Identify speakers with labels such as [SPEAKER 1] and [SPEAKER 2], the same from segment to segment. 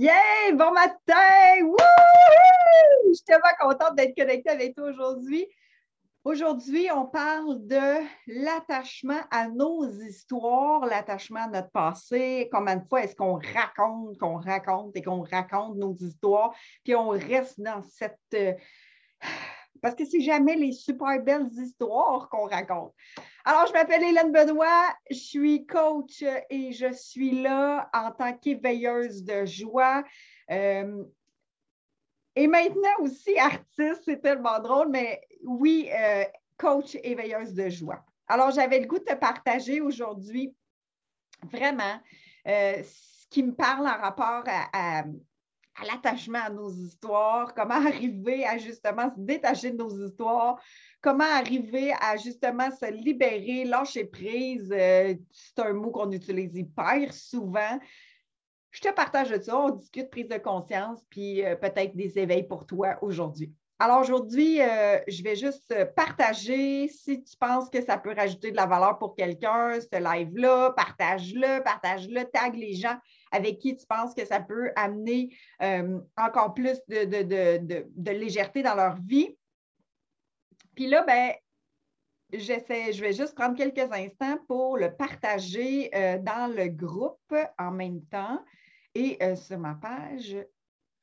[SPEAKER 1] Yeah! Bon matin! Wouhou! Je suis tellement contente d'être connectée avec toi aujourd'hui. Aujourd'hui, on parle de l'attachement à nos histoires, l'attachement à notre passé. Combien de fois est-ce qu'on raconte, qu'on raconte et qu'on raconte nos histoires, puis on reste dans cette. Parce que c'est jamais les super belles histoires qu'on raconte. Alors, je m'appelle Hélène Benoît, je suis coach et je suis là en tant qu'éveilleuse de joie. Euh, et maintenant aussi artiste, c'est tellement drôle, mais oui, euh, coach éveilleuse de joie. Alors, j'avais le goût de te partager aujourd'hui vraiment euh, ce qui me parle en rapport à l'attachement à nos histoires, comment arriver à justement se détacher de nos histoires, comment arriver à justement se libérer, lâcher prise. Euh, c'est un mot qu'on utilise hyper souvent. Je te partage ça, on discute prise de conscience, puis euh, peut-être des éveils pour toi aujourd'hui. Alors aujourd'hui, euh, je vais juste partager. Si tu penses que ça peut rajouter de la valeur pour quelqu'un, ce live-là, partage-le, partage-le, tag les gens avec qui tu penses que ça peut amener euh, encore plus de, légèreté dans leur vie. Puis là, ben, j'essaie, je vais juste prendre quelques instants pour le partager euh, dans le groupe en même temps et sur ma page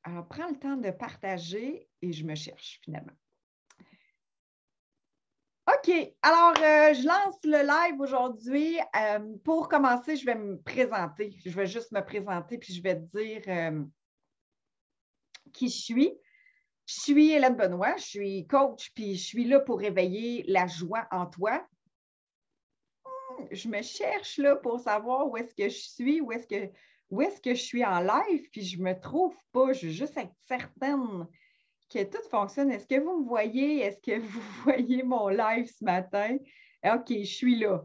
[SPEAKER 1] alors, prends le temps de partager et je me cherche finalement. OK, alors euh, je lance le live aujourd'hui. Euh, pour commencer, je vais me présenter. Je vais juste me présenter puis je vais te dire euh, qui je suis. Je suis Hélène Benoît, je suis coach puis je suis là pour réveiller la joie en toi. Hmm, je me cherche là pour savoir où est-ce que je suis, où est-ce que où est-ce que je suis en live, puis je ne me trouve pas. Je veux juste être certaine que tout fonctionne. Est-ce que vous me voyez? Est-ce que vous voyez mon live ce matin? OK, je suis là.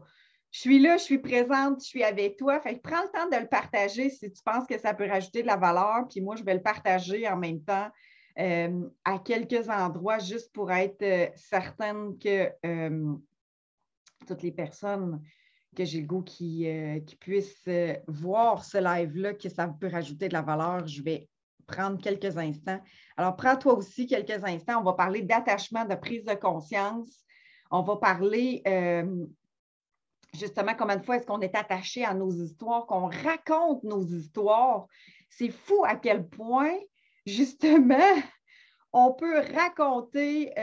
[SPEAKER 1] Je suis là, je suis présente, je suis avec toi. Fait prends le temps de le partager si tu penses que ça peut rajouter de la valeur. Puis moi, je vais le partager en même temps euh, à quelques endroits juste pour être euh, certaine que euh, toutes les personnes que j'ai le goût qu'ils euh, puissent voir ce live-là, que ça peut rajouter de la valeur. Je vais prendre quelques instants. Alors, prends-toi aussi quelques instants. On va parler d'attachement, de prise de conscience. On va parler euh, justement combien de fois est-ce qu'on est attaché à nos histoires, qu'on raconte nos histoires. C'est fou à quel point, justement, on peut raconter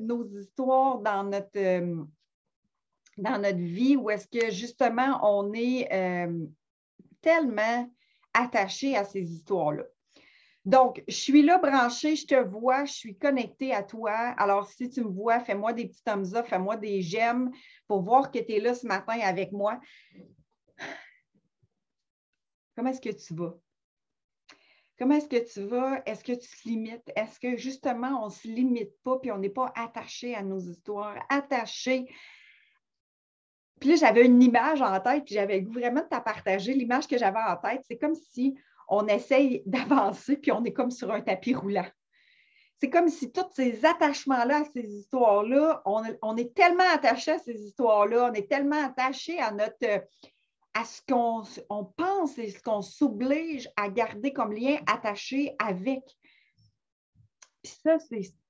[SPEAKER 1] nos histoires dans notre dans notre vie où est-ce que justement on est euh, tellement attaché à ces histoires-là. Donc, je suis là branchée, je te vois, je suis connectée à toi. Alors, si tu me vois, fais-moi des petits thumbs up, fais-moi des j'aime pour voir que tu es là ce matin avec moi. Comment est-ce que tu vas? Comment est-ce que tu vas? Est-ce que tu te limites? Est-ce que justement, on ne se limite pas puis on n'est pas attaché à nos histoires, attaché puis là, j'avais une image en tête, puis j'avais vraiment de partager. L'image que j'avais en tête, c'est comme si on essaye d'avancer, puis on est comme sur un tapis roulant. C'est comme si tous ces attachements-là ces histoires-là, on, est tellement attaché à ces histoires-là, on est tellement attaché à notre à ce qu'on pense et ce qu'on s'oblige à garder comme lien attaché avec. Ça,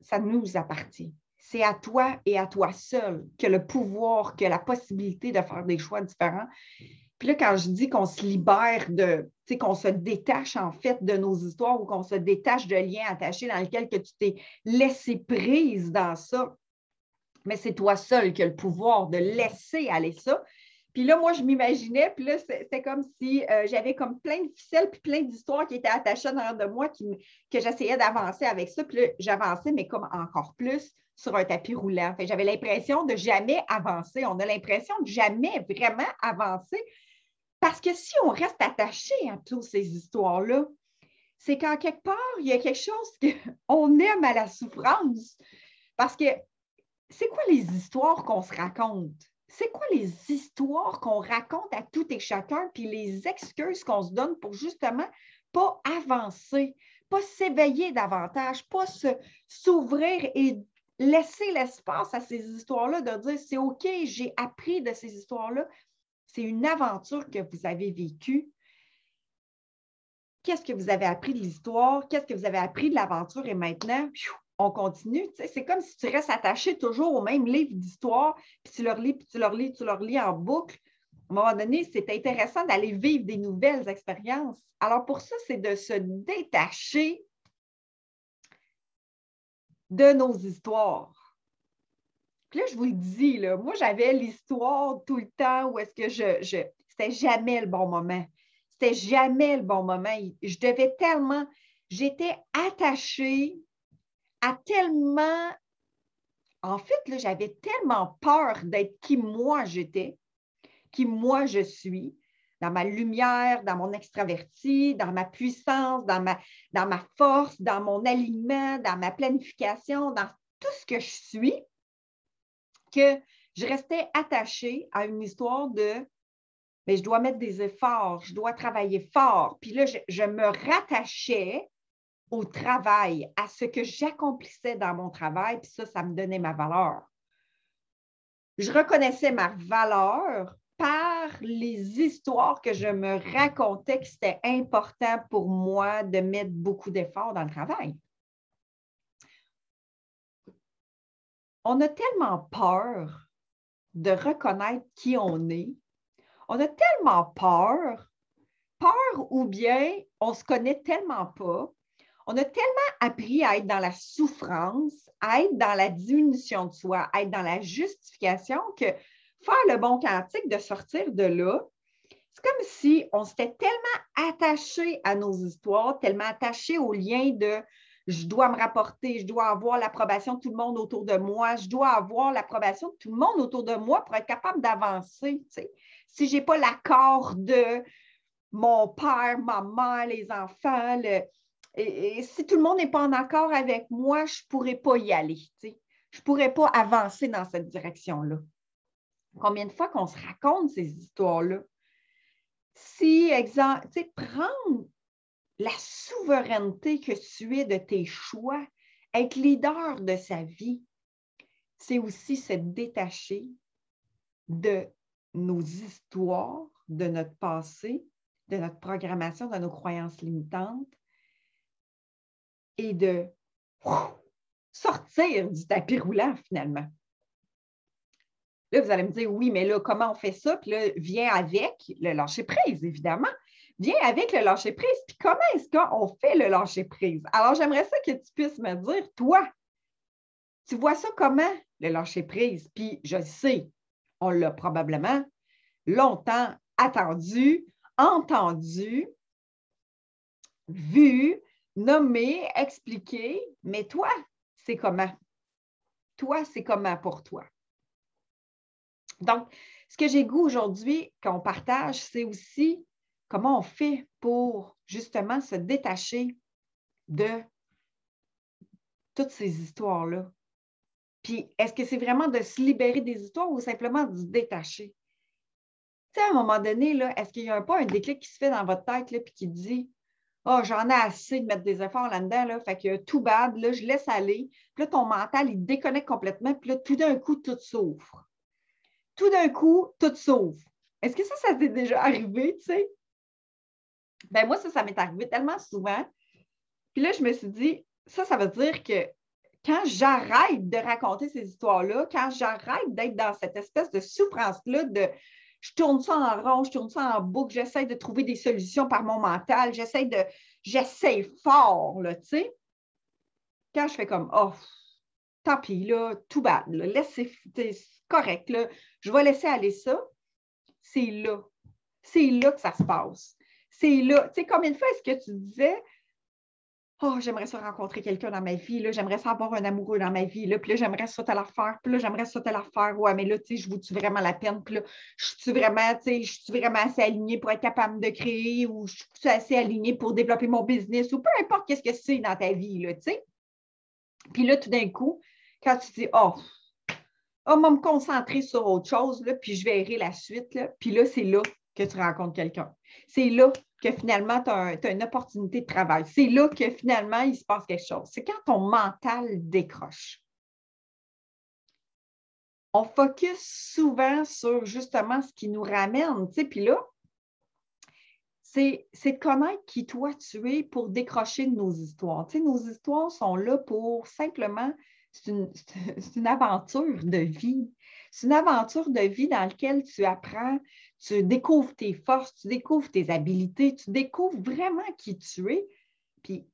[SPEAKER 1] ça nous appartient c'est à toi et à toi seul que le pouvoir, que la possibilité de faire des choix différents. Puis là, quand je dis qu'on se libère de, tu sais, qu'on se détache en fait de nos histoires ou qu'on se détache de liens attachés dans lesquels que tu t'es laissé prise dans ça, mais c'est toi seul qui as le pouvoir de laisser aller ça. Puis là, moi, je m'imaginais, puis là, c'était comme si euh, j'avais comme plein de ficelles, puis plein d'histoires qui étaient attachées dans de moi, qui, que j'essayais d'avancer avec ça. Puis là, j'avançais, mais comme encore plus sur un tapis roulant. J'avais l'impression de jamais avancer. On a l'impression de jamais vraiment avancer. Parce que si on reste attaché à toutes ces histoires-là, c'est qu'en quelque part, il y a quelque chose qu'on aime à la souffrance. Parce que c'est quoi les histoires qu'on se raconte? C'est quoi les histoires qu'on raconte à tout et chacun, puis les excuses qu'on se donne pour justement pas avancer, pas s'éveiller davantage, pas s'ouvrir et laisser l'espace à ces histoires-là, de dire c'est OK, j'ai appris de ces histoires-là. C'est une aventure que vous avez vécue qu'est-ce que vous avez appris de l'histoire, qu'est-ce que vous avez appris de l'aventure? Et maintenant, on continue. C'est comme si tu restes attaché toujours au même livre d'histoire, puis tu le relis, puis tu le relis, tu le relis en boucle. À un moment donné, c'est intéressant d'aller vivre des nouvelles expériences. Alors pour ça, c'est de se détacher de nos histoires. Puis là, je vous le dis, moi, j'avais l'histoire tout le temps où est-ce que je, je c'était jamais le bon moment. C'était jamais le bon moment. Je devais tellement, j'étais attachée à tellement, en fait, j'avais tellement peur d'être qui moi j'étais, qui moi je suis, dans ma lumière, dans mon extraverti, dans ma puissance, dans ma, dans ma force, dans mon alignement, dans ma planification, dans tout ce que je suis, que je restais attachée à une histoire de mais je dois mettre des efforts, je dois travailler fort. Puis là, je, me rattachais au travail, à ce que j'accomplissais dans mon travail, puis ça, ça me donnait ma valeur. Je reconnaissais ma valeur par les histoires que je me racontais que c'était important pour moi de mettre beaucoup d'efforts dans le travail. On a tellement peur de reconnaître qui on est. On a tellement peur, peur ou bien on se connaît tellement pas, on a tellement appris à être dans la souffrance, à être dans la diminution de soi, à être dans la justification que faire le bon cantique, de sortir de là, c'est comme si on s'était tellement attaché à nos histoires, tellement attaché au lien de je dois me rapporter, je dois avoir l'approbation de tout le monde autour de moi, je dois avoir l'approbation de tout le monde autour de moi pour être capable d'avancer si je n'ai pas l'accord de mon père, ma mère, les enfants, si tout le monde n'est pas en accord avec moi, je ne pourrais pas y aller. Je ne pourrais pas avancer dans cette direction-là. Combien de fois qu'on se raconte ces histoires-là? Si, exemple, prendre la souveraineté que tu es de tes choix, être leader de sa vie, c'est aussi se détacher de nos histoires, de notre passé, de notre programmation, de nos croyances limitantes et de sortir du tapis roulant finalement. Là, vous allez me dire, oui, mais là, comment on fait ça? Puis là, viens avec le lâcher-prise, évidemment. Viens avec le lâcher-prise. Puis comment est-ce qu'on fait le lâcher-prise? Alors, j'aimerais ça que tu puisses me dire, toi, tu vois ça comment, le lâcher-prise? Puis je sais, on l'a probablement longtemps attendu, entendu, vu, nommé, expliqué, mais toi, c'est comment? Toi, c'est comment pour toi? Donc, ce que j'ai goût aujourd'hui qu'on partage, c'est aussi comment on fait pour justement se détacher de toutes ces histoires-là? Puis, est-ce que c'est vraiment de se libérer des histoires ou simplement de se détacher? Tu sais, à un moment donné, est-ce qu'il n'y a pas un déclic qui se fait dans votre tête et qui dit Oh, j'en ai assez de mettre des efforts là-dedans, là, fait que tout bad, là, je laisse aller. Puis là, ton mental, il déconnecte complètement, puis là, tout d'un coup, tout s'ouvre. Tout d'un coup, tout s'ouvre. Est-ce que ça, ça t'est déjà arrivé, tu sais? Ben moi, ça, ça m'est arrivé tellement souvent. Puis là, je me suis dit, ça, ça veut dire que quand j'arrête de raconter ces histoires-là, quand j'arrête d'être dans cette espèce de souffrance-là, de je tourne ça en rond, je tourne ça en boucle, j'essaie de trouver des solutions par mon mental, j'essaie de, j'essaie fort, là, tu sais. Quand je fais comme, oh, tant pis, là, tout bad, là, laissez, c'est correct, là, je vais laisser aller ça, c'est là. C'est là que ça se passe. C'est là. Tu sais, combien de fois est-ce que tu disais, Oh, j'aimerais ça rencontrer quelqu'un dans ma vie, là, j'aimerais ça avoir un amoureux dans ma vie, là, puis là, j'aimerais ça te la faire, puis là, j'aimerais ça te la faire, ouais, mais là, tu sais, je vous-tu vraiment la peine, puis là, je suis vraiment, tu sais, je suis vraiment assez alignée pour être capable de créer, ou je suis assez alignée pour développer mon business, ou peu importe qu'est-ce que c'est dans ta vie, là, tu sais. Puis là, tout d'un coup, quand tu dis, oh, oh, moi, me concentrer sur autre chose, là, puis je verrai la suite, là, puis là, c'est là que tu rencontres quelqu'un. C'est là que finalement, tu as, une opportunité de travail. C'est là que finalement, il se passe quelque chose. C'est quand ton mental décroche. On focus souvent sur justement ce qui nous ramène. Puis là, c'est de connaître qui toi tu es pour décrocher de nos histoires. Nos histoires sont là pour simplement, c'est une, une, aventure de vie. C'est une aventure de vie dans laquelle tu apprends, tu découvres tes forces, tu découvres tes habiletés, tu découvres vraiment qui tu es. Puis,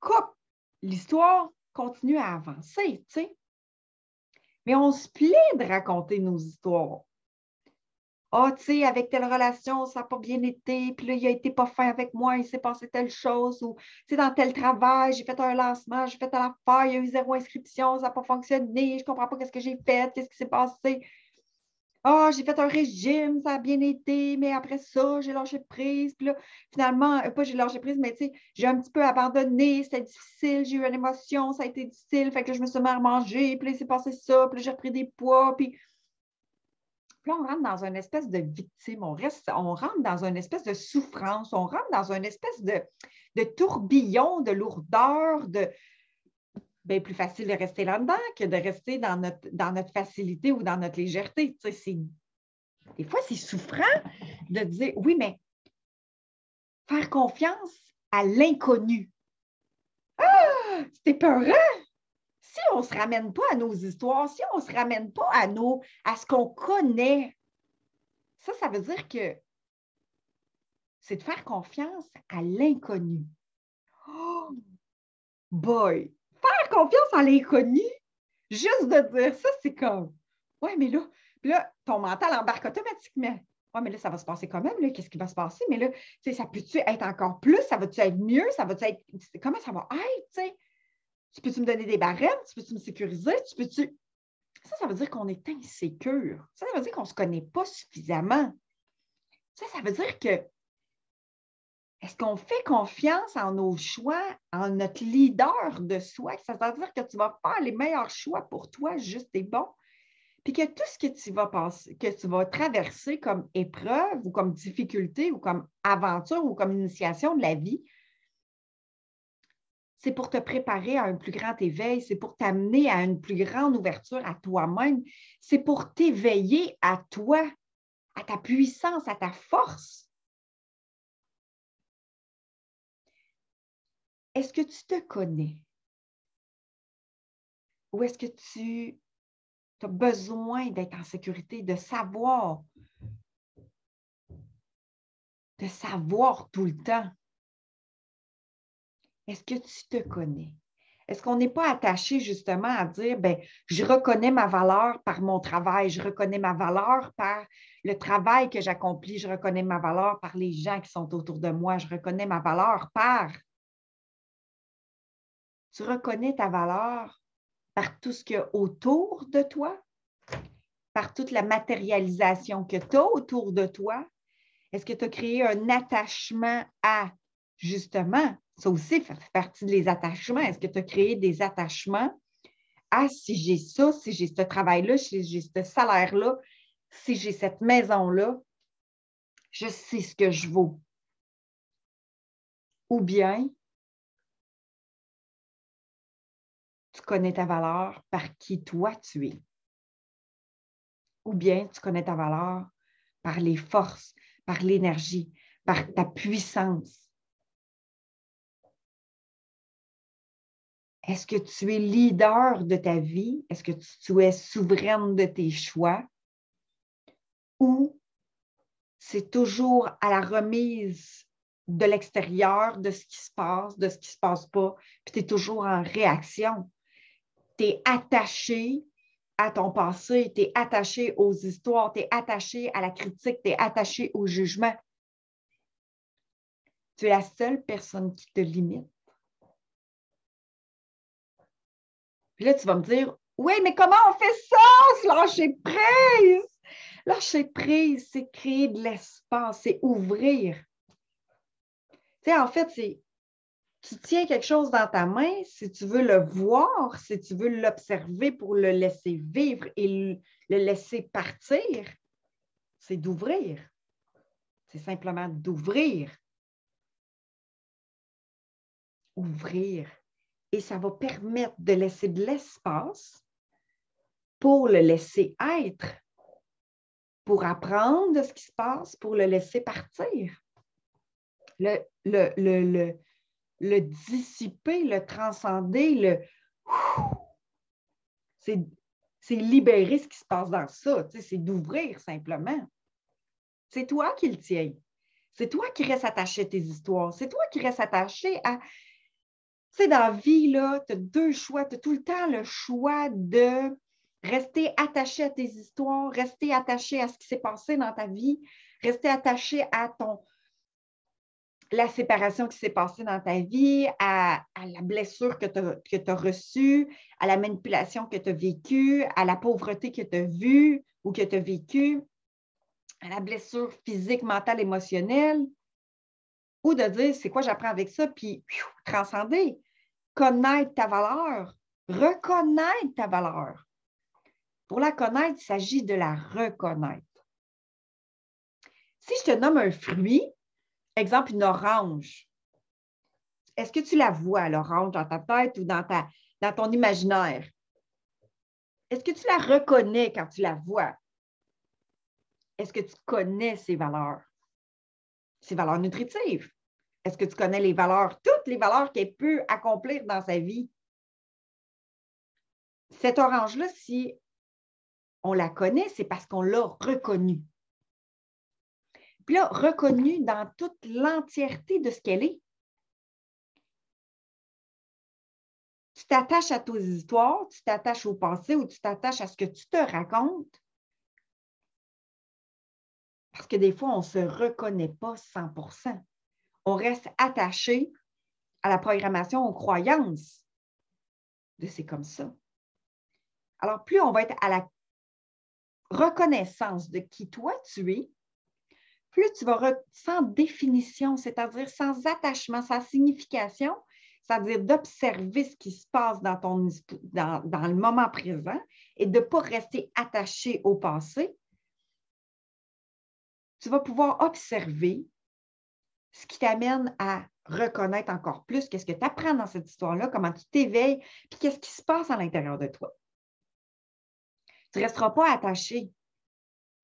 [SPEAKER 1] coupe, l'histoire continue à avancer, tu sais. Mais on se plaît de raconter nos histoires. Ah, tu sais, avec telle relation, ça n'a pas bien été, puis là, il a été pas fin avec moi, il s'est passé telle chose, ou tu sais, dans tel travail, j'ai fait un lancement, j'ai fait telle affaire, il y a eu zéro inscription, ça n'a pas fonctionné, je ne comprends pas qu'est-ce que j'ai fait, qu'est-ce qui s'est passé. Ah, j'ai fait un régime, ça a bien été, mais après ça, j'ai lâché prise. Puis là, finalement, euh, pas j'ai lâché prise, mais tu sais, j'ai un petit peu abandonné, c'était difficile, j'ai eu une émotion, ça a été difficile, fait que je me suis mis à puis là, il s'est passé ça, puis là, j'ai repris des poids, puis là, on rentre dans une espèce de victime, on, reste, on rentre dans une espèce de souffrance, on rentre dans une espèce de, de tourbillon, de lourdeur, de. Bien plus facile de rester là-dedans que de rester dans notre, dans notre facilité ou dans notre légèreté. Tu sais, des fois, c'est souffrant de dire oui, mais faire confiance à l'inconnu. Ah, c'était peurant! si on ne se ramène pas à nos histoires, si on ne se ramène pas à, nos, à ce qu'on connaît, ça, ça veut dire que c'est de faire confiance à l'inconnu. Oh, boy! Faire confiance à l'inconnu, juste de dire ça, c'est comme, ouais, mais là, là, ton mental embarque automatiquement. Ouais, mais là, ça va se passer quand même, qu'est-ce qui va se passer? Mais là, ça peut-tu être encore plus? Ça va-tu être mieux? Ça va-tu être. Comment ça va être? sais? Tu peux-tu me donner des barèmes? Tu peux-tu me sécuriser? Tu peux-tu? Ça, ça veut dire qu'on est insécure. Ça, ça veut dire qu'on ne se connaît pas suffisamment. Ça, ça veut dire que est-ce qu'on fait confiance en nos choix, en notre leader de soi? Ça veut dire que tu vas faire les meilleurs choix pour toi, juste et bon. Puis que tout ce que tu vas passer, que tu vas traverser comme épreuve ou comme difficulté ou comme aventure ou comme initiation de la vie, c'est pour te préparer à un plus grand éveil, c'est pour t'amener à une plus grande ouverture à toi-même, c'est pour t'éveiller à toi, à ta puissance, à ta force. Est-ce que tu te connais? Ou est-ce que tu as besoin d'être en sécurité, de savoir, de savoir tout le temps? Est-ce que tu te connais? Est-ce qu'on n'est pas attaché justement à dire, ben, je reconnais ma valeur par mon travail, je reconnais ma valeur par le travail que j'accomplis, je reconnais ma valeur par les gens qui sont autour de moi, je reconnais ma valeur par... Tu reconnais ta valeur par tout ce qu'il y a autour de toi, par toute la matérialisation que tu as autour de toi? Est-ce que tu as créé un attachement à, justement, ça aussi fait partie des attachements. Est-ce que tu as créé des attachements à si j'ai ça, si j'ai ce travail-là, si j'ai ce salaire-là, si j'ai cette maison-là, je sais ce que je vaux? Ou bien, connais ta valeur par qui toi tu es. Ou bien tu connais ta valeur par les forces, par l'énergie, par ta puissance. Est-ce que tu es leader de ta vie? Est-ce que tu, es souveraine de tes choix? Ou c'est toujours à la remise de l'extérieur, de ce qui se passe, de ce qui ne se passe pas, puis tu es toujours en réaction? Tu es attaché à ton passé, tu es attaché aux histoires, tu es attaché à la critique, tu es attaché au jugement. Tu es la seule personne qui te limite. Puis là, tu vas me dire, oui, mais comment on fait ça, lâcher prise? Lâcher prise, c'est créer de l'espace, c'est ouvrir. Tu sais, en fait, c'est tu tiens quelque chose dans ta main, si tu veux le voir, si tu veux l'observer pour le laisser vivre et le laisser partir, c'est d'ouvrir. C'est simplement d'ouvrir. Ouvrir et ça va permettre de laisser de l'espace pour le laisser être, pour apprendre de ce qui se passe, pour le laisser partir. le, le, le, dissiper, le transcender, le. C'est libérer ce qui se passe dans ça. C'est d'ouvrir simplement. C'est toi qui le tiens. C'est toi qui restes attaché à tes histoires. C'est toi qui restes attaché à. Tu sais, dans la vie, tu as deux choix. Tu as tout le temps le choix de rester attaché à tes histoires, rester attaché à ce qui s'est passé dans ta vie, rester attaché à ton, la séparation qui s'est passée dans ta vie, à, la blessure que tu as, reçue, à la manipulation que tu as vécue, à la pauvreté que tu as vue ou que tu as vécue, à la blessure physique, mentale, émotionnelle, ou de dire c'est quoi j'apprends avec ça, puis transcender, connaître ta valeur, reconnaître ta valeur. Pour la connaître, il s'agit de la reconnaître. Si je te nomme un fruit, exemple une orange, est-ce que tu la vois, l'orange, dans ta tête ou dans, ta, dans ton imaginaire? Est-ce que tu la reconnais quand tu la vois? Est-ce que tu connais ses valeurs? Ses valeurs nutritives? Est-ce que tu connais les valeurs, toutes les valeurs qu'elle peut accomplir dans sa vie? Cette orange-là, si on la connaît, c'est parce qu'on l'a reconnue. Puis là, reconnue dans toute l'entièreté de ce qu'elle est. Tu t'attaches à tes histoires, tu t'attaches au passé ou tu t'attaches à ce que tu te racontes. Parce que des fois, on ne se reconnaît pas 100% On reste attaché à la programmation, aux croyances de c'est comme ça. Alors, plus on va être à la reconnaissance de qui toi tu es, plus tu vas sans définition, c'est-à-dire sans attachement, sans signification, c'est-à-dire d'observer ce qui se passe dans, ton, dans, le moment présent et de ne pas rester attaché au passé, tu vas pouvoir observer ce qui t'amène à reconnaître encore plus qu'est-ce que tu apprends dans cette histoire-là, comment tu t'éveilles, puis qu'est-ce qui se passe à l'intérieur de toi. Tu ne resteras pas attaché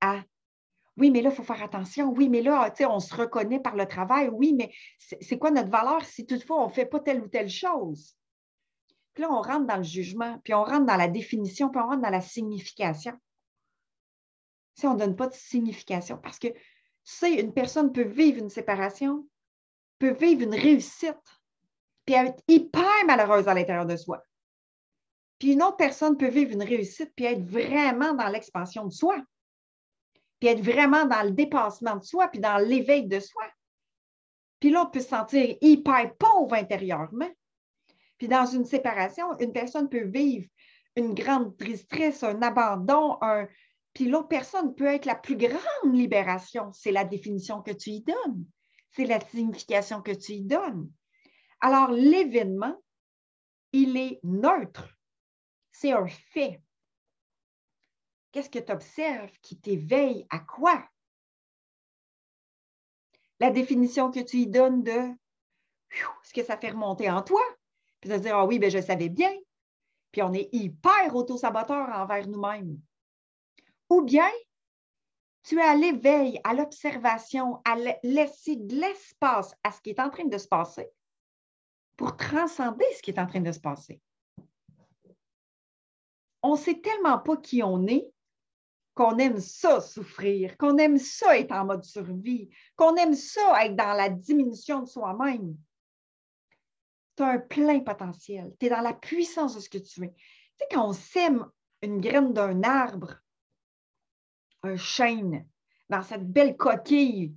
[SPEAKER 1] à oui, mais là, il faut faire attention. Oui, mais là, on se reconnaît par le travail. Oui, mais c'est quoi notre valeur si toutefois on ne fait pas telle ou telle chose? Puis là, on rentre dans le jugement, puis on rentre dans la définition, puis on rentre dans la signification. Si on ne donne pas de signification, parce que, sais, une personne peut vivre une séparation, peut vivre une réussite, puis être hyper malheureuse à l'intérieur de soi. Puis une autre personne peut vivre une réussite puis être vraiment dans l'expansion de soi, être vraiment dans le dépassement de soi, puis dans l'éveil de soi. Puis l'autre peut se sentir hyper pauvre intérieurement. Puis dans une séparation, une personne peut vivre une grande tristesse, un abandon, un... puis l'autre personne peut être la plus grande libération. C'est la définition que tu y donnes. C'est la signification que tu y donnes. Alors, l'événement, il est neutre c'est un fait. Qu'est-ce que tu observes qui t'éveille à quoi? La définition que tu y donnes de ce que ça fait remonter en toi, puis de dire Ah oui, ben, je savais bien. Puis on est hyper auto-saboteur envers nous-mêmes. Ou bien, tu es à l'éveil, à l'observation, à laisser de l'espace à ce qui est en train de se passer pour transcender ce qui est en train de se passer on ne sait tellement pas qui on est qu'on aime ça souffrir, qu'on aime ça être en mode survie, qu'on aime ça être dans la diminution de soi-même. Tu as un plein potentiel. Tu es dans la puissance de ce que tu es. Tu sais, quand on sème une graine d'un arbre, un chêne, dans cette belle coquille,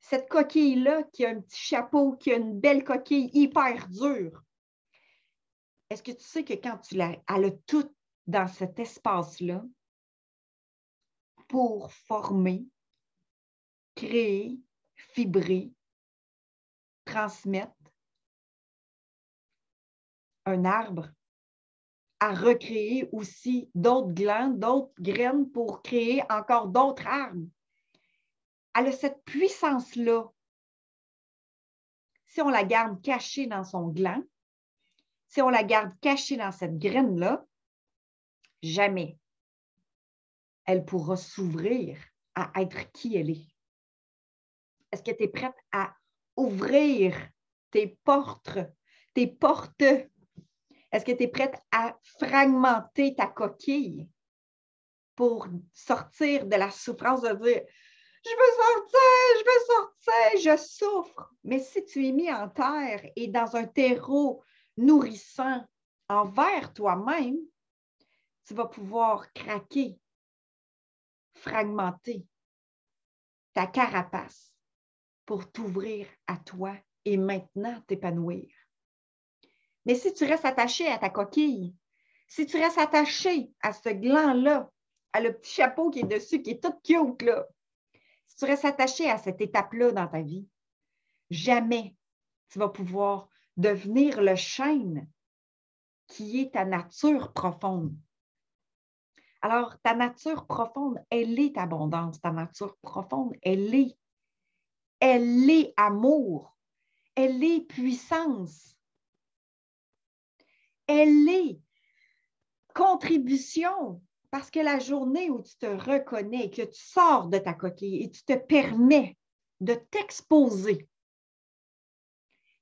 [SPEAKER 1] cette coquille-là qui a un petit chapeau, qui a une belle coquille hyper dure, est-ce que tu sais que quand tu l'as, elle a tout dans cet espace-là pour former, créer, fibrer, transmettre un arbre, à recréer aussi d'autres glandes, d'autres graines pour créer encore d'autres arbres. Elle a cette puissance-là. Si on la garde cachée dans son gland, si on la garde cachée dans cette graine-là, jamais elle pourra s'ouvrir à être qui elle est. Est-ce que tu es prête à ouvrir tes portes, tes portes? Est-ce que tu es prête à fragmenter ta coquille pour sortir de la souffrance de dire je veux sortir, je veux sortir, je souffre. Mais si tu es mis en terre et dans un terreau nourrissant envers toi-même, tu vas pouvoir craquer, fragmenter ta carapace pour t'ouvrir à toi et maintenant t'épanouir. Mais si tu restes attaché à ta coquille, si tu restes attaché à ce gland-là, à le petit chapeau qui est dessus, qui est tout cute, si tu restes attaché à cette étape-là dans ta vie, jamais tu vas pouvoir devenir le chêne qui est ta nature profonde. Alors, ta nature profonde, elle est abondance. Ta nature profonde, elle est. Elle est amour. Elle est puissance. Elle est contribution. Parce que la journée où tu te reconnais, que tu sors de ta coquille et tu te permets de t'exposer,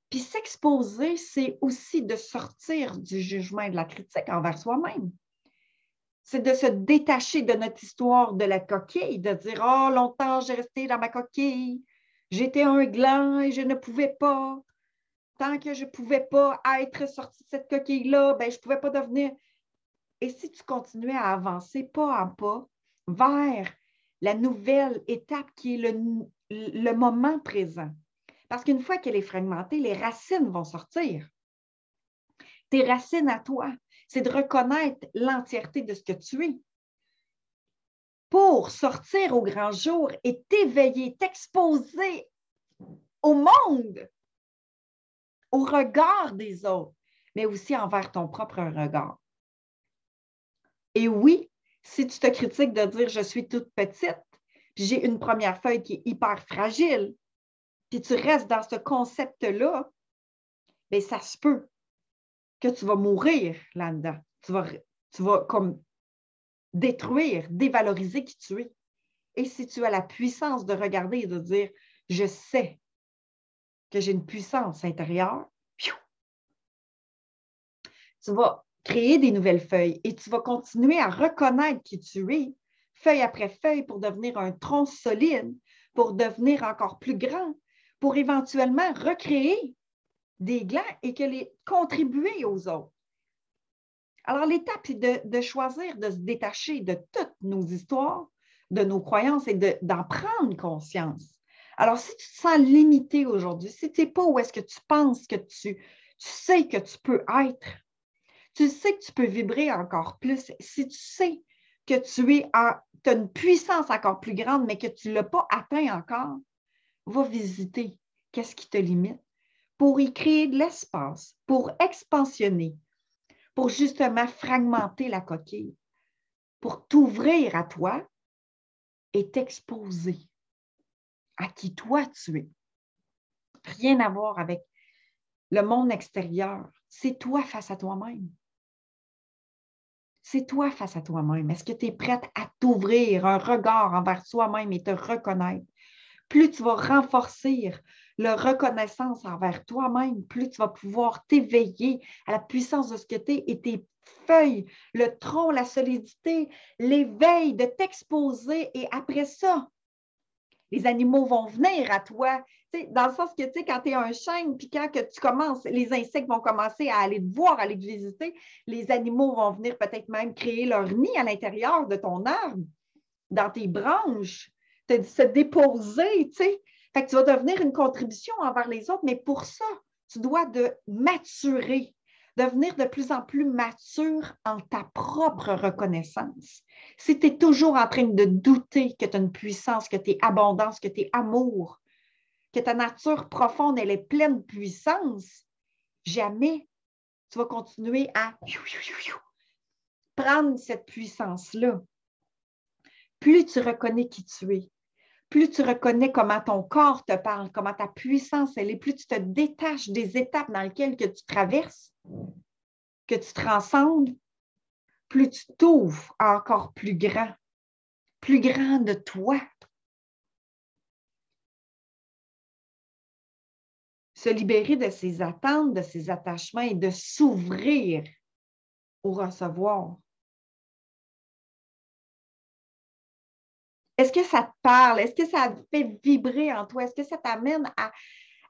[SPEAKER 1] puis s'exposer, c'est aussi de sortir du jugement et de la critique envers soi-même. C'est de se détacher de notre histoire de la coquille, de dire Oh, longtemps j'ai resté dans ma coquille, j'étais un gland et je ne pouvais pas. Tant que je ne pouvais pas être sorti de cette coquille-là, ben, je ne pouvais pas devenir. Et si tu continuais à avancer pas en pas vers la nouvelle étape qui est le, le moment présent, parce qu'une fois qu'elle est fragmentée, les racines vont sortir. Tes racines à toi, c'est de reconnaître l'entièreté de ce que tu es. Pour sortir au grand jour et t'éveiller, t'exposer au monde, au regard des autres, mais aussi envers ton propre regard. Et oui, si tu te critiques de dire je suis toute petite, j'ai une première feuille qui est hyper fragile, puis tu restes dans ce concept-là, bien, ça se peut que tu vas mourir là-dedans. Tu vas, tu vas comme détruire, dévaloriser qui tu es. Et si tu as la puissance de regarder et de dire, je sais que j'ai une puissance intérieure, tu vas créer des nouvelles feuilles et tu vas continuer à reconnaître qui tu es, feuille après feuille, pour devenir un tronc solide, pour devenir encore plus grand, pour éventuellement recréer des glands et que les contribuer aux autres. Alors, l'étape, c'est de, choisir de se détacher de toutes nos histoires, de nos croyances et d'en prendre conscience. Alors, si tu te sens limité aujourd'hui, si tu n'es pas où est-ce que tu penses que tu, tu sais que tu peux être, tu sais que tu peux vibrer encore plus, si tu sais que tu es en, as une puissance encore plus grande, mais que tu ne l'as pas atteint encore, va visiter qu'est-ce qui te limite pour y créer de l'espace, pour expansionner, pour justement fragmenter la coquille, pour t'ouvrir à toi et t'exposer à qui toi tu es. Rien à voir avec le monde extérieur. C'est toi face à toi-même. C'est toi face à toi-même. Est-ce que tu es prête à t'ouvrir un regard envers soi-même et te reconnaître? Plus tu vas renforcer la reconnaissance envers toi-même, plus tu vas pouvoir t'éveiller à la puissance de ce que tu es et tes feuilles, le tronc, la solidité, l'éveil, de t'exposer et après ça, les animaux vont venir à toi. dans le sens que, tu sais, quand tu es un chêne, puis quand que tu commences, les insectes vont commencer à aller te voir, à aller te visiter, les animaux vont venir peut-être même créer leur nid à l'intérieur de ton arbre, dans tes branches de se déposer, tu sais. Fait que tu vas devenir une contribution envers les autres, mais pour ça, tu dois de maturer, devenir de plus en plus mature en ta propre reconnaissance. Si tu es toujours en train de douter que tu as une puissance, que tu es abondance, que tu es amour, que ta nature profonde, elle est pleine de puissance, jamais tu vas continuer à prendre cette puissance-là. Plus tu reconnais qui tu es, plus tu reconnais comment ton corps te parle, comment ta puissance elle est, plus tu te détaches des étapes dans lesquelles que tu traverses, que tu transcendes, plus tu t'ouvres encore plus grand, plus grand de toi. se libérer de ses attentes, de ses attachements et de s'ouvrir au recevoir. Est-ce que ça te parle? Est-ce que ça fait vibrer en toi? Est-ce que ça t'amène à,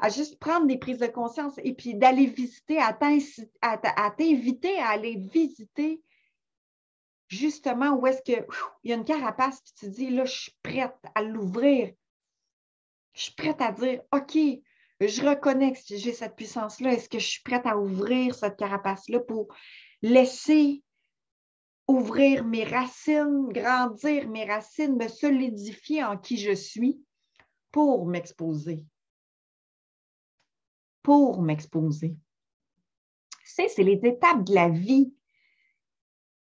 [SPEAKER 1] juste prendre des prises de conscience et puis d'aller visiter, à t'inviter à aller visiter justement où est-ce qu'il y a une carapace, puis tu dis, là, je suis prête à l'ouvrir. Je suis prête à dire, OK, je reconnais que j'ai cette puissance-là. Est-ce que je suis prête à ouvrir cette carapace-là pour laisser ouvrir mes racines, grandir mes racines, me solidifier en qui je suis pour m'exposer. Pour m'exposer. c'est les étapes de la vie.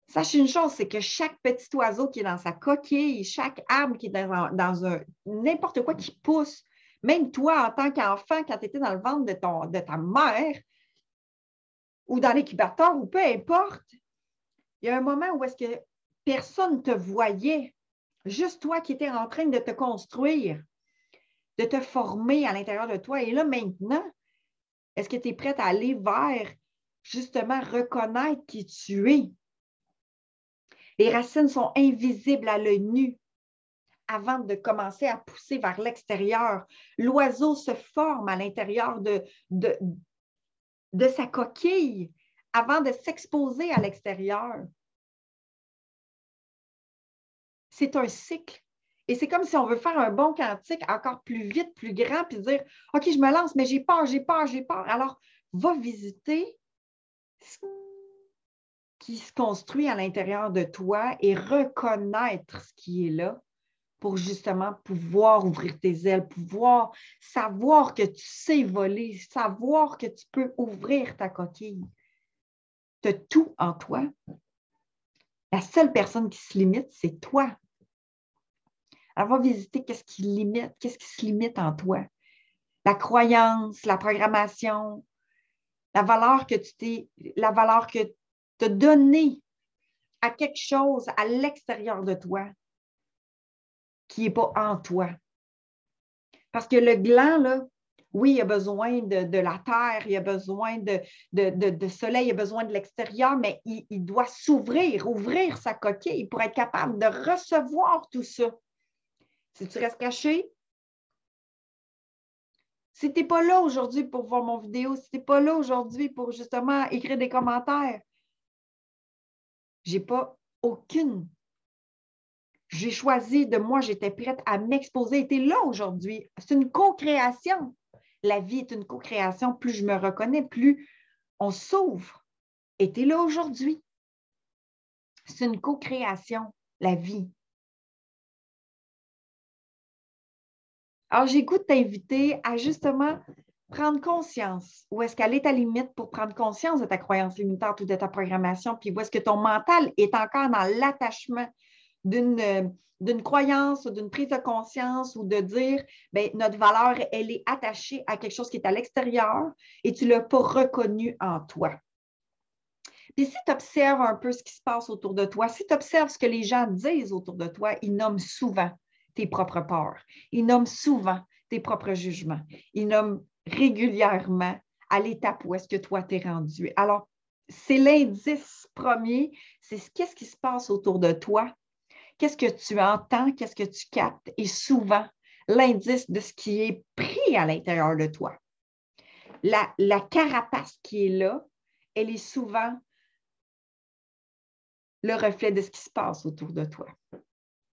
[SPEAKER 1] Sache une chose, c'est que chaque petit oiseau qui est dans sa coquille, chaque arbre qui est dans, dans un n'importe quoi qui pousse, même toi en tant qu'enfant, quand tu étais dans le ventre de, ton, de ta mère ou dans l'incubateur ou peu importe, il y a un moment où est-ce que personne ne te voyait, juste toi qui étais en train de te construire, de te former à l'intérieur de toi. Et là, maintenant, est-ce que tu es prête à aller vers justement reconnaître qui tu es? Les racines sont invisibles à l'œil nu avant de commencer à pousser vers l'extérieur. L'oiseau se forme à l'intérieur de, de, de sa coquille avant de s'exposer à l'extérieur. C'est un cycle. Et c'est comme si on veut faire un bon quantique encore plus vite, plus grand, puis dire OK, je me lance, mais j'ai peur, j'ai peur, j'ai peur. Alors, va visiter ce qui se construit à l'intérieur de toi et reconnaître ce qui est là pour justement pouvoir ouvrir tes ailes, pouvoir savoir que tu sais voler, savoir que tu peux ouvrir ta coquille tout en toi. La seule personne qui se limite, c'est toi. Alors, va visiter qu'est-ce qui limite, qu'est-ce qui se limite en toi. La croyance, la programmation, la valeur que tu t'es, la valeur que tu as donnée à quelque chose à l'extérieur de toi qui n'est pas en toi. Parce que le gland, là, oui, il a besoin de, la terre, il a besoin de, de, soleil, il a besoin de l'extérieur, mais il, doit s'ouvrir, ouvrir sa coquille pour être capable de recevoir tout ça. Si tu restes caché, si tu n'es pas là aujourd'hui pour voir mon vidéo, si tu n'es pas là aujourd'hui pour justement écrire des commentaires, j'ai pas aucune. J'ai choisi de moi, j'étais prête à m'exposer. Tu là aujourd'hui. C'est une co-création la vie est une co-création, plus je me reconnais, plus on s'ouvre. Et tu es là aujourd'hui. C'est une co-création, la vie. Alors, j'ai goût de t'inviter à justement prendre conscience. Où est-ce qu'elle est ta limite pour prendre conscience de ta croyance limitante ou de ta programmation, puis où est-ce que ton mental est encore dans l'attachement d'une d'une croyance ou d'une prise de conscience ou de dire, bien, notre valeur, elle est attachée à quelque chose qui est à l'extérieur et tu ne l'as pas reconnu en toi. Puis si tu observes un peu ce qui se passe autour de toi, si tu observes ce que les gens disent autour de toi, ils nomment souvent tes propres peurs, ils nomment souvent tes propres jugements, ils nomment régulièrement à l'étape où est-ce que toi t'es rendu. Alors, c'est l'indice premier, c'est qu'est-ce qui se passe autour de toi qu'est-ce que tu entends, qu'est-ce que tu captes? Et souvent l'indice de ce qui est pris à l'intérieur de toi. La, la, carapace qui est là, elle est souvent le reflet de ce qui se passe autour de toi.